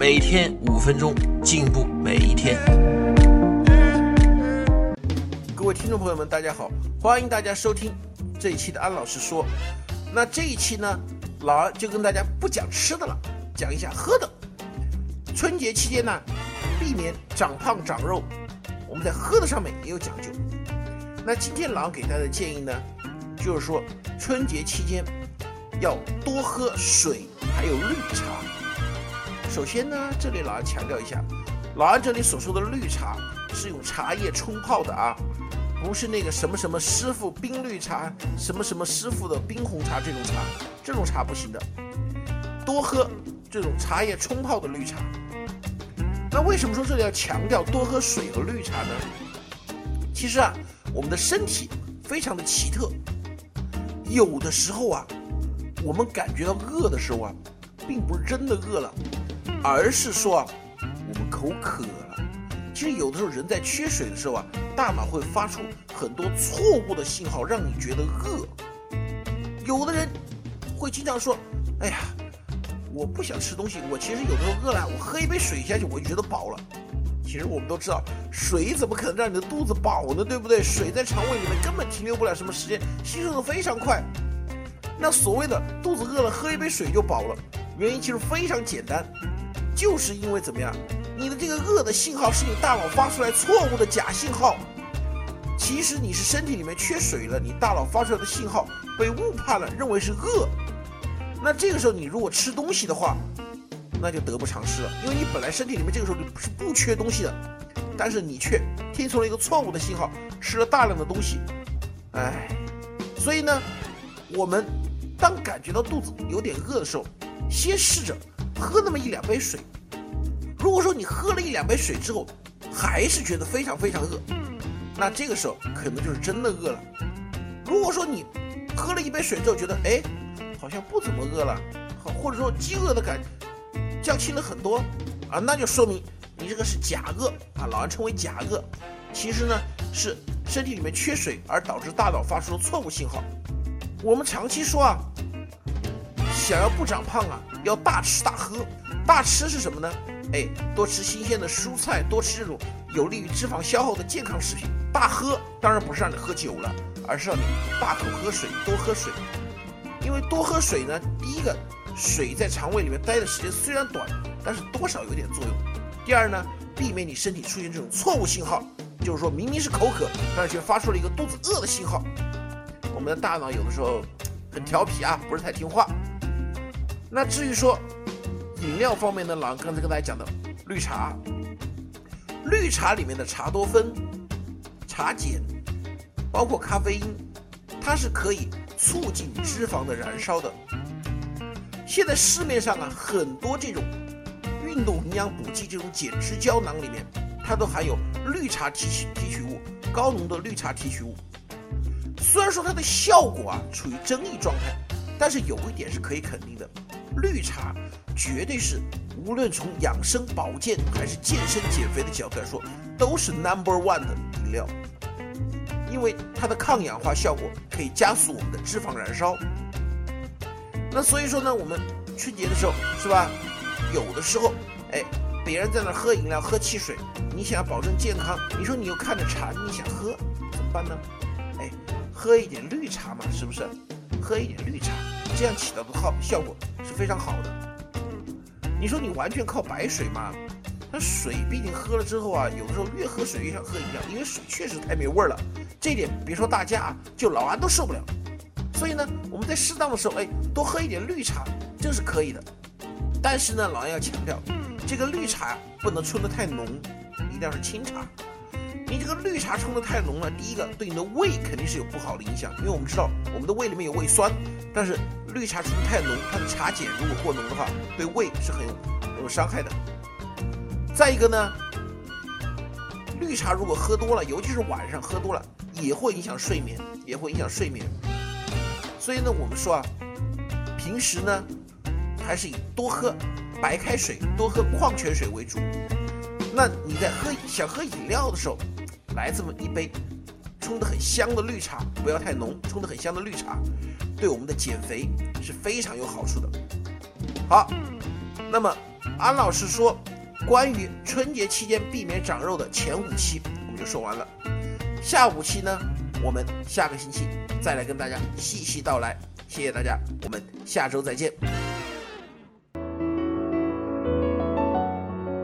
每天五分钟，进步每一天。各位听众朋友们，大家好，欢迎大家收听这一期的安老师说。那这一期呢，老安就跟大家不讲吃的了，讲一下喝的。春节期间呢，避免长胖长肉，我们在喝的上面也有讲究。那今天老安给大家的建议呢，就是说春节期间要多喝水，还有绿茶。首先呢，这里老安强调一下，老安这里所说的绿茶是用茶叶冲泡的啊。不是那个什么什么师傅冰绿茶，什么什么师傅的冰红茶这种茶，这种茶不行的。多喝这种茶叶冲泡的绿茶。那为什么说这里要强调多喝水和绿茶呢？其实啊，我们的身体非常的奇特，有的时候啊，我们感觉到饿的时候啊，并不是真的饿了，而是说啊，我们口渴了。其实有的时候人在缺水的时候啊。大脑会发出很多错误的信号，让你觉得饿。有的人会经常说：“哎呀，我不想吃东西，我其实有的时候饿了，我喝一杯水下去，我就觉得饱了。”其实我们都知道，水怎么可能让你的肚子饱呢？对不对？水在肠胃里面根本停留不了什么时间，吸收的非常快。那所谓的肚子饿了，喝一杯水就饱了，原因其实非常简单，就是因为怎么样？你的这个饿的信号是你大脑发出来错误的假信号，其实你是身体里面缺水了，你大脑发出来的信号被误判了，认为是饿。那这个时候你如果吃东西的话，那就得不偿失了，因为你本来身体里面这个时候是不缺东西的，但是你却听从了一个错误的信号，吃了大量的东西。哎，所以呢，我们当感觉到肚子有点饿的时候，先试着喝那么一两杯水。如果说你喝了一两杯水之后，还是觉得非常非常饿，那这个时候可能就是真的饿了。如果说你喝了一杯水之后觉得，哎，好像不怎么饿了，好或者说饥饿的感觉降轻了很多啊，那就说明你这个是假饿啊，老人称为假饿。其实呢是身体里面缺水而导致大脑发出的错误信号。我们长期说啊，想要不长胖啊，要大吃大喝。大吃是什么呢？哎，多吃新鲜的蔬菜，多吃这种有利于脂肪消耗的健康食品。大喝当然不是让你喝酒了，而是让你大口喝水，多喝水。因为多喝水呢，第一个，水在肠胃里面待的时间虽然短，但是多少有点作用。第二呢，避免你身体出现这种错误信号，就是说明明是口渴，但是却发出了一个肚子饿的信号。我们的大脑有的时候很调皮啊，不是太听话。那至于说。饮料方面呢，老刚才跟大家讲的绿茶，绿茶里面的茶多酚、茶碱，包括咖啡因，它是可以促进脂肪的燃烧的。现在市面上啊，很多这种运动营养补剂这种减脂胶囊里面，它都含有绿茶提取提取物，高浓的绿茶提取物。虽然说它的效果啊处于争议状态，但是有一点是可以肯定的。绿茶绝对是无论从养生保健还是健身减肥的角度来说，都是 number one 的饮料，因为它的抗氧化效果可以加速我们的脂肪燃烧。那所以说呢，我们春节的时候是吧？有的时候，哎，别人在那喝饮料、喝汽水，你想要保证健康，你说你又看着馋，你想喝怎么办呢？哎，喝一点绿茶嘛，是不是？喝一点绿茶。这样起到的好效果是非常好的。你说你完全靠白水吗？那水毕竟喝了之后啊，有的时候越喝水越想喝饮料，因为水确实太没味儿了。这一点别说大家啊，就老安都受不了。所以呢，我们在适当的时候，哎，多喝一点绿茶，这是可以的。但是呢，老安要强调，这个绿茶不能冲得太浓，一定要是清茶。你这个绿茶冲的太浓了，第一个对你的胃肯定是有不好的影响，因为我们知道我们的胃里面有胃酸，但是绿茶冲的太浓，它的茶碱如果过浓的话，对胃是很有有伤害的。再一个呢，绿茶如果喝多了，尤其是晚上喝多了，也会影响睡眠，也会影响睡眠。所以呢，我们说啊，平时呢，还是以多喝白开水、多喝矿泉水为主。那你在喝想喝饮料的时候，来这么一杯冲得很香的绿茶，不要太浓，冲得很香的绿茶，对我们的减肥是非常有好处的。好，那么安老师说。关于春节期间避免长肉的前五期，我们就说完了。下五期呢，我们下个星期再来跟大家细细道来。谢谢大家，我们下周再见。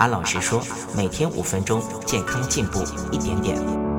安老师说，每天五分钟，健康进步一点点。